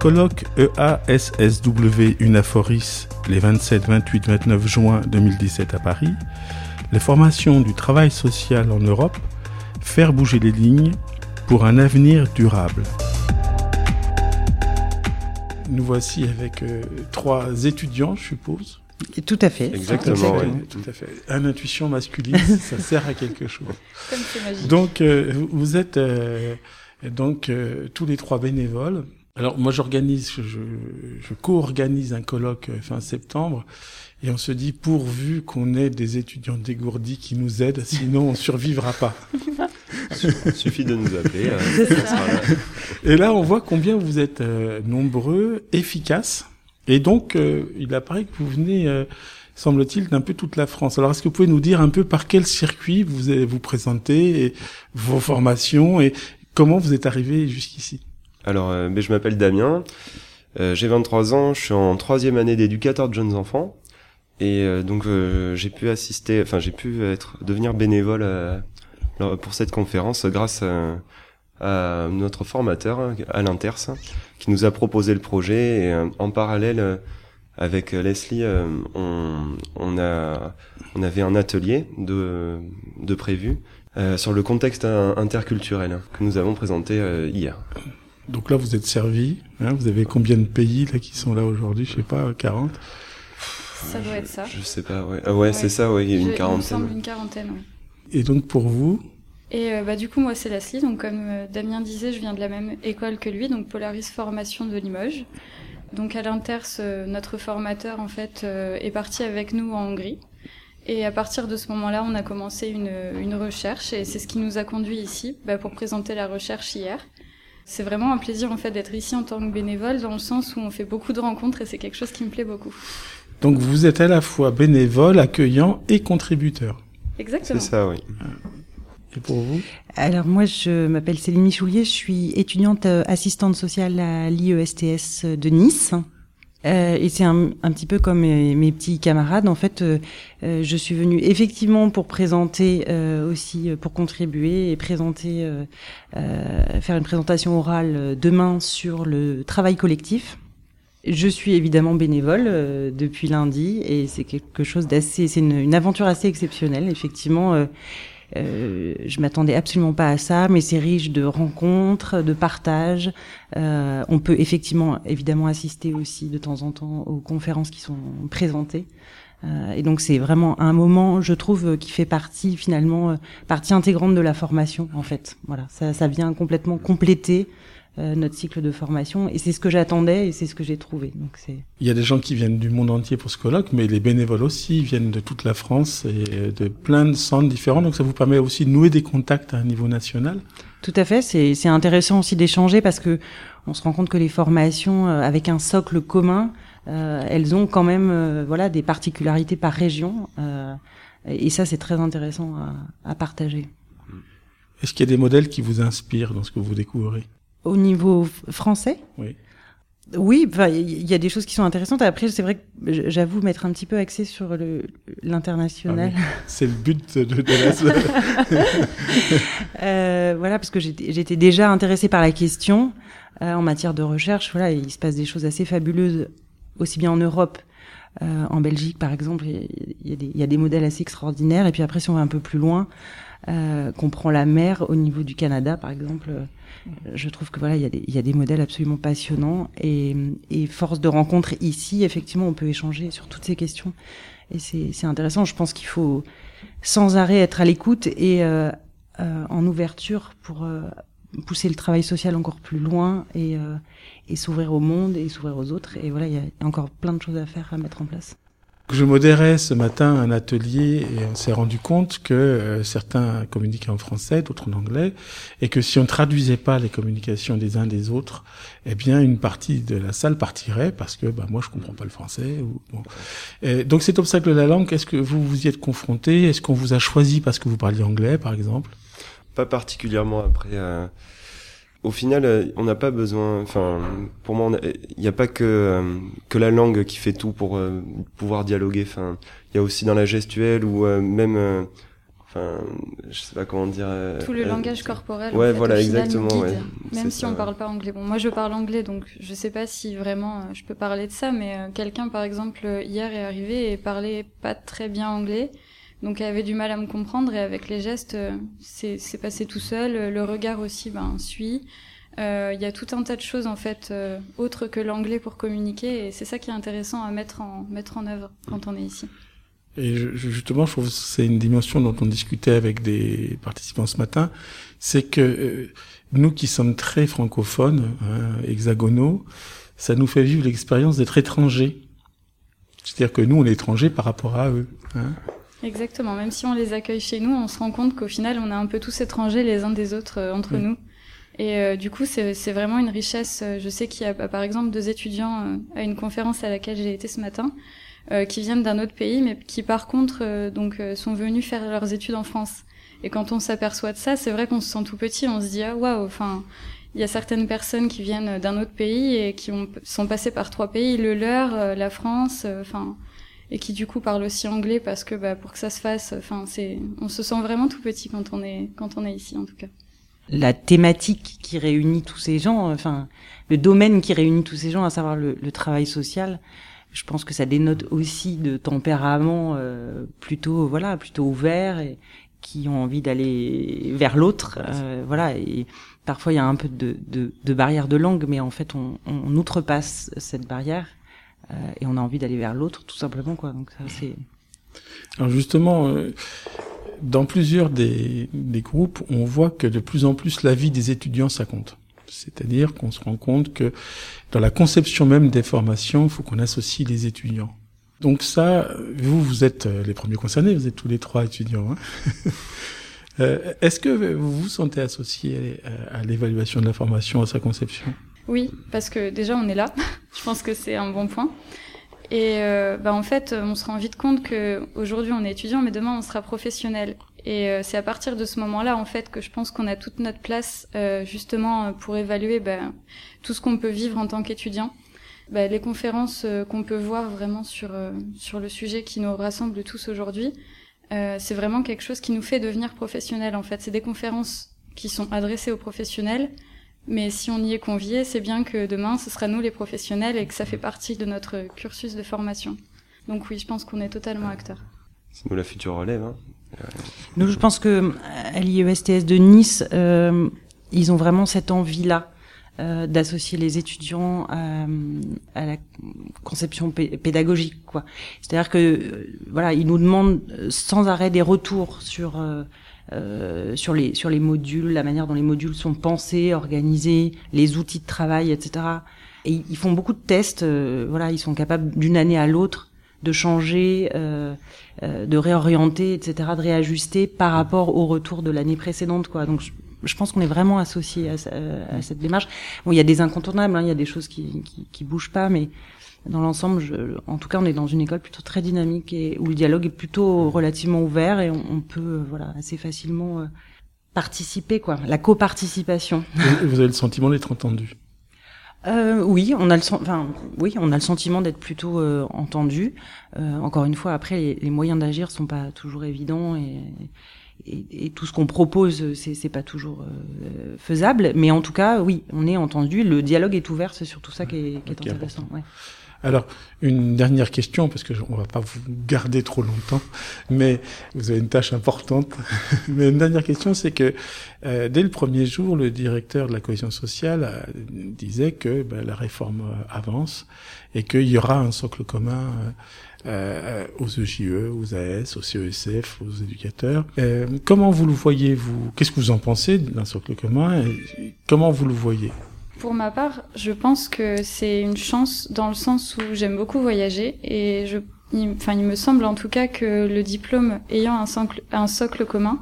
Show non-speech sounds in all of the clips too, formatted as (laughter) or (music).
Colloque EASSW Unaforis les 27, 28, 29 juin 2017 à Paris. Les formations du travail social en Europe. Faire bouger les lignes pour un avenir durable. Nous voici avec euh, trois étudiants, je suppose. tout à fait. Exactement, oui. Tout à fait. Un intuition masculine, (laughs) ça sert à quelque chose. Comme c'est magique. Donc, euh, vous êtes euh, donc euh, tous les trois bénévoles. Alors moi j'organise, je, je co-organise un colloque euh, fin septembre et on se dit pourvu qu'on ait des étudiants dégourdis qui nous aident, sinon on survivra pas. (laughs) Il suffit de nous appeler. euh, là. Et là on voit combien vous êtes euh, nombreux, efficaces et donc euh, il apparaît que vous venez, euh, semble-t-il, d'un peu toute la France. Alors est-ce que vous pouvez nous dire un peu par quel circuit vous vous présentez et vos formations et comment vous êtes arrivé jusqu'ici? Alors, euh, ben, je m'appelle Damien, euh, j'ai 23 ans, je suis en troisième année d'éducateur de jeunes enfants. Et euh, donc euh, j'ai pu assister, enfin j'ai pu être devenir bénévole euh, pour cette conférence grâce à, notre formateur Alain Terce qui nous a proposé le projet et en parallèle avec Leslie on, a on avait un atelier de prévu sur le contexte interculturel que nous avons présenté hier. Donc là, vous êtes servi. Hein, vous avez combien de pays là qui sont là aujourd'hui? Je sais pas, 40. Ça doit être ça. Je sais pas, ouais. Ah ouais, c'est ça, ouais, il y a Je- une Il me quarantaine. semble une quarantaine, oui. Et donc pour vous, Et euh, bah, du coup, moi, c'est Leslie. Donc, comme euh, Damien disait, je viens de la même école que lui, donc Polaris Formation de Limoges. Donc, à l'Interse, euh, notre formateur, en fait, euh, est parti avec nous en Hongrie. Et à partir de ce moment-là, on a commencé une, une recherche et c'est ce qui nous a conduit ici bah, pour présenter la recherche hier. C'est vraiment un plaisir en fait d'être ici en tant que bénévole dans le sens où on fait beaucoup de rencontres et c'est quelque chose qui me plaît beaucoup. donc vous êtes à la fois bénévole, accueillant et contributeur. Exactement. C'est ça, oui. Et pour vous? Alors moi, je m'appelle Céline Michoulier, je suis étudiante euh, assistante sociale à l'IESTS de Nice. Euh, et c'est un, petit peu comme mes, petits camarades. En fait, euh, euh, je suis venue effectivement pour présenter aussi, pour contribuer et présenter, faire une présentation orale demain sur le travail collectif. Je suis évidemment bénévole depuis lundi et c'est quelque chose d'assez, c'est une aventure assez exceptionnelle. Effectivement, euh, je m'attendais absolument pas à ça, mais c'est riche de rencontres, de partages. Euh, on peut effectivement, évidemment, assister aussi de temps en temps aux conférences qui sont présentées. Euh, et donc c'est vraiment un moment, je trouve, qui fait partie finalement euh, partie intégrante de la formation en fait. Voilà, ça, ça vient complètement compléter euh, notre cycle de formation et c'est ce que j'attendais et c'est ce que j'ai trouvé. Donc c'est Il y a des gens qui viennent du monde entier pour ce colloque, mais les bénévoles aussi viennent de toute la France et de plein de centres différents. Donc ça vous permet aussi de nouer des contacts à un niveau national. Tout à fait, c'est c'est intéressant aussi d'échanger parce que on se rend compte que les formations euh, avec un socle commun, euh, elles ont quand même euh, voilà des particularités par région et ça c'est très intéressant à, à partager. Est-ce qu'il y a des modèles qui vous inspirent dans ce que vous découvrez? Au niveau français, Oui. oui, il y a des choses qui sont intéressantes. Après, c'est vrai que j'avoue m'être un petit peu axée sur l'international. Ah C'est le but de, de la... (laughs) Euh, voilà, parce que j'étais j'étais déjà intéressée par la question euh, en matière de recherche. Voilà, il se passe des choses assez fabuleuses, aussi bien en Europe, euh, en Belgique par exemple. Il y, a des, il y a des modèles assez extraordinaires. Et puis après, si on va un peu plus loin, euh, qu'on prend la mer au niveau du Canada par exemple, euh, je trouve que voilà, il y, a des, y a des modèles absolument passionnants. Et, et force de rencontre ici, effectivement, on peut échanger sur toutes ces questions. Et c'est c'est intéressant. Je pense qu'il faut sans arrêt être à l'écoute et euh, euh, en ouverture pour euh, pousser le travail social encore plus loin et, euh, et s'ouvrir au monde et s'ouvrir aux autres. Et voilà, il y a encore plein de choses à faire, à mettre en place. Je modérais ce matin un atelier et on s'est rendu compte que euh, certains communiquaient en français, d'autres en anglais, et que si on ne traduisait pas les communications des uns des autres, eh bien une partie de la salle partirait parce que bah, moi je comprends pas le français. Donc cet obstacle de la langue, est-ce que vous vous y êtes confronté? Est-ce qu'on vous a choisi parce que vous parliez anglais, par exemple? Pas particulièrement après. euh, Au final, euh, on n'a pas besoin. Enfin, pour moi, il n'y a pas que euh, que la langue qui fait tout pour euh, pouvoir dialoguer. Enfin, il y a aussi dans la gestuelle ou même. Enfin, je sais pas comment dire. Euh, Tout le langage corporel. Ouais, en fait, voilà, final, exactement. Ouais. Même si ça, on ouais. parle pas anglais. Bon, moi je parle anglais, donc je sais pas si vraiment euh, je peux parler de ça, mais quelqu'un, par exemple, hier est arrivé et parlait pas très bien anglais, donc avait du mal à me comprendre et avec les gestes, euh, c'est passé tout seul. Le regard aussi, ben suit. Euh, Il y a tout un tas de choses en fait euh, autres que l'anglais pour communiquer et c'est ça qui est intéressant à mettre en mettre en œuvre quand on est ici. Et je- justement, je trouve que c'est une dimension dont on discutait avec des participants ce matin, c'est que euh, nous qui sommes très francophones, hein, hexagonaux, ça nous fait vivre l'expérience d'être étrangers. C'est-à-dire que nous, on est étrangers par rapport à eux. Hein. Exactement. Même si on les accueille chez nous, on se rend compte qu'au final, on est un peu tous étrangers les uns des autres euh, entre Mm. nous. Et euh, du coup, c'est vraiment une richesse. Euh, Je sais qu'il y a par exemple deux étudiants euh, à une conférence à laquelle j'ai été ce matin qui viennent d'un autre pays, mais qui par contre donc sont venus faire leurs études en France. Et quand on s'aperçoit de ça, c'est vrai qu'on se sent tout petit. On se dit ah waouh. Enfin, il y a certaines personnes qui viennent d'un autre pays et qui ont, sont passées par trois pays, le leur, la France. euh, Enfin et qui du coup parle aussi anglais parce que bah, pour que ça se fasse, enfin c'est, on se sent vraiment tout petit quand on est quand on est ici en tout cas. la thématique qui réunit tous ces gens, enfin le domaine qui réunit tous ces gens, à savoir le, le travail social, je pense que ça dénote aussi de tempérament euh, plutôt voilà plutôt ouvert et qui ont envie d'aller vers l'autre, euh, voilà et parfois il y a un peu de, de, de barrière de langue, mais en fait on, on outrepasse cette barrière et on a envie d'aller vers l'autre tout simplement quoi. Donc ça c'est Alors justement, euh, dans plusieurs des, des groupes, on voit que de plus en plus la vie des étudiants, ça compte. C'est-à-dire qu'on se rend compte que dans la conception même des formations, il faut qu'on associe les étudiants. Donc ça, vous, vous êtes euh, les premiers concernés, vous êtes tous les trois étudiants. Hein (laughs) Euh, Est-ce que vous vous sentez associé à l'évaluation de la formation, à sa conception? Oui, parce que déjà on est là. (laughs) Je pense que c'est un bon point. Et euh, bah en fait, on se rend vite compte que aujourd'hui on est étudiant, mais demain on sera professionnel. Et euh, c'est à partir de ce moment-là, en fait, que je pense qu'on a toute notre place euh, justement pour évaluer bah, tout ce qu'on peut vivre en tant qu'étudiant. Bah, les conférences euh, qu'on peut voir vraiment sur euh, sur le sujet qui nous rassemble tous aujourd'hui, euh, c'est vraiment quelque chose qui nous fait devenir professionnels. En fait, c'est des conférences qui sont adressées aux professionnels, mais si on y est convié, c'est bien que demain, ce sera nous les professionnels et que ça fait partie de notre cursus de formation. Donc oui, je pense qu'on est totalement acteurs. C'est nous la future relève. Hein. Nous, je pense que à l'IESTS de Nice, euh, ils ont vraiment cette envie-là euh, d'associer les étudiants à, à la conception pé- pédagogique, quoi. C'est-à-dire que euh, voilà, ils nous demandent euh, sans arrêt des retours sur euh, euh, sur les sur les modules, la manière dont les modules sont pensés, organisés, les outils de travail, etc. Et ils font beaucoup de tests. euh, voilà, ils sont capables d'une année à l'autre de changer, euh, euh, de réorienter, etc., de réajuster par rapport au retour de l'année précédente, quoi. Donc, je, pense qu'on est vraiment associé à, ce- à cette démarche. Bon, il y a des incontournables, hein, il y a des choses qui, qui, qui bougent pas, mais dans l'ensemble, je, en tout cas, on est dans une école plutôt très dynamique et où le dialogue est plutôt relativement ouvert et on, on peut, euh, voilà, assez facilement euh, participer, quoi. La coparticipation. Vous avez le sentiment d'être entendu? Euh, oui, on a le, enfin, oui, on a le sentiment d'être plutôt euh, entendu. Euh, encore une fois, après, les, les moyens d'agir sont pas toujours évidents et, et, et tout ce qu'on propose, c'est, pas toujours faisable. Mais en tout cas, oui, on est entendu. Le dialogue est ouvert. C'est surtout ça qui est, qui intéressant. ouais. Alors, une dernière question, parce que on va pas vous garder trop longtemps, mais vous avez une tâche importante. (laughs) mais une dernière question, c'est que euh, dès le premier jour, le directeur de la cohésion sociale euh, disait que ben, la réforme euh, avance et qu'il y aura un socle commun aux EJE, aux AS, aux CESF, aux éducateurs. Comment vous le voyez, vous? Qu'est-ce que vous en pensez d'un socle commun Comment vous le voyez? Pour ma part, je pense que c'est une chance dans le sens où j'aime beaucoup voyager et je, enfin, il me semble en tout cas que le diplôme ayant un socle, un socle commun,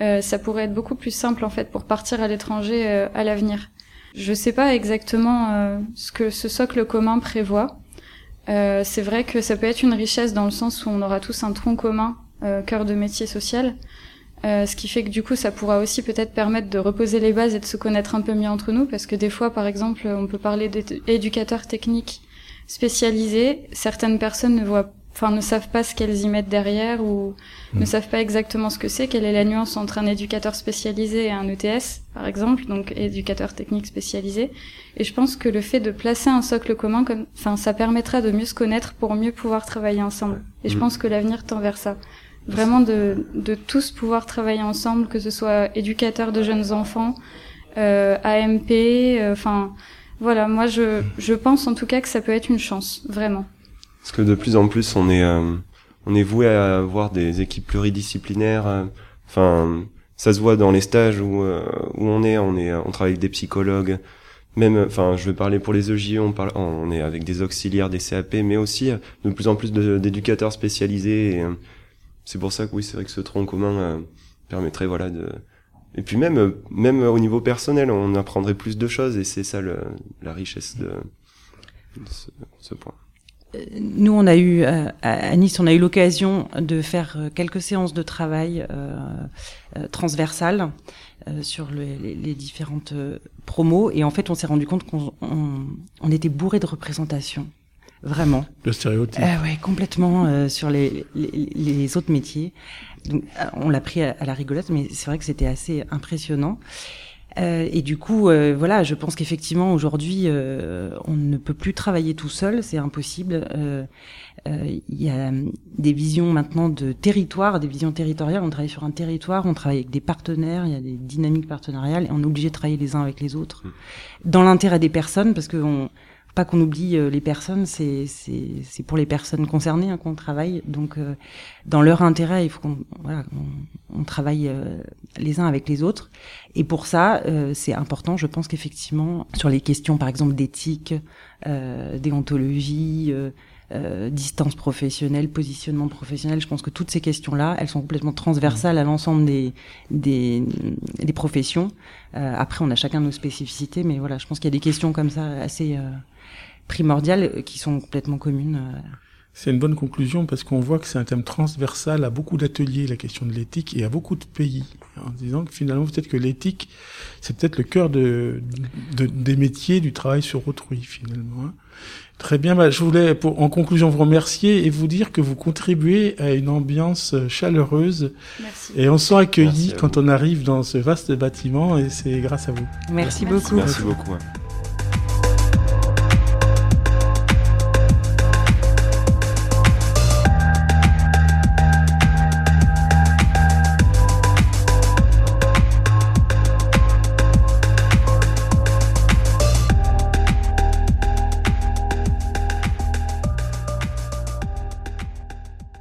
euh, ça pourrait être beaucoup plus simple en fait pour partir à l'étranger euh, à l'avenir. Je sais pas exactement euh, ce que ce socle commun prévoit. C'est vrai que ça peut être une richesse dans le sens où on aura tous un tronc commun, cœur de métier social. Euh, ce qui fait que du coup, ça pourra aussi peut-être permettre de reposer les bases et de se connaître un peu mieux entre nous, parce que des fois, par exemple, on peut parler d'éducateurs techniques spécialisés. Certaines personnes ne voient, enfin ne savent pas ce qu'elles y mettent derrière ou ne savent pas exactement ce que c'est, quelle est la nuance entre un éducateur spécialisé et un ETS, par exemple, donc éducateur technique spécialisé. Et je pense que le fait de placer un socle commun, comme, enfin, ça permettra de mieux se connaître pour mieux pouvoir travailler ensemble. Et je pense que l'avenir tend vers ça. Vraiment de, de tous pouvoir travailler ensemble, que ce soit éducateur de jeunes enfants, euh, AMP, euh, enfin, voilà, moi je, je pense en tout cas que ça peut être une chance, vraiment. Parce que de plus en plus, on est, euh, on est voué à avoir des équipes pluridisciplinaires. euh, Enfin, ça se voit dans les stages où, où on est. On est, on travaille avec des psychologues. Même, enfin, je vais parler pour les EJ, on parle, on est avec des auxiliaires, des CAP, mais aussi de plus en plus d'éducateurs spécialisés. C'est pour ça que oui, c'est vrai que ce tronc commun euh, permettrait, voilà, de. Et puis même, euh, même au niveau personnel, on apprendrait plus de choses et c'est ça le, la richesse de, ce, point. Nous, on a eu euh, à Nice, on a eu l'occasion de faire euh, quelques séances de travail euh, euh, transversales euh, sur le- les, différentes euh, promos, et en fait, on s'est rendu compte qu'on on, on était bourré de représentations, vraiment. Le stéréotype. Euh, ouais, complètement euh, sur les, les, les autres métiers. Donc, euh, on l'a pris à, à la rigolette, mais c'est vrai que c'était assez impressionnant. Euh, et du coup, euh, voilà, je pense qu'effectivement aujourd'hui, euh, on ne peut plus travailler tout seul, c'est impossible. Euh, euh, Il y a des visions maintenant de territoire, des visions territoriales. On travaille sur un territoire, on travaille avec des partenaires, il y a des dynamiques partenariales, et on est obligé de travailler les uns avec les autres, dans l'intérêt des personnes, parce que on, pas qu'on oublie euh, les personnes, c'est c'est pour les personnes concernées hein, qu'on travaille. Donc euh, dans leur intérêt, il faut qu'on on, travaille euh, les uns avec les autres. Et pour ça, c'est important. Je pense qu'effectivement sur les questions, par exemple d'éthique, déontologie. Euh, distance professionnelle, positionnement professionnel. Je pense que toutes ces questions-là, elles sont complètement transversales à l'ensemble des, des, des professions. Euh, après, on a chacun nos spécificités, mais voilà, je pense qu'il y a des questions comme ça assez euh, primordiales euh, qui sont complètement communes. euh. C'est une bonne conclusion parce qu'on voit que c'est un thème transversal à beaucoup d'ateliers, la question de l'éthique, et à beaucoup de pays. En disant que finalement, peut-être que l'éthique, c'est peut-être le cœur de, de- des métiers du travail sur autrui, finalement. Très bien, bah, je voulais, pour, en conclusion, vous remercier et vous dire que vous contribuez à une ambiance chaleureuse Merci. et on se sent accueilli quand on arrive dans ce vaste bâtiment et c'est grâce à vous. Merci, Merci. beaucoup. Merci beaucoup.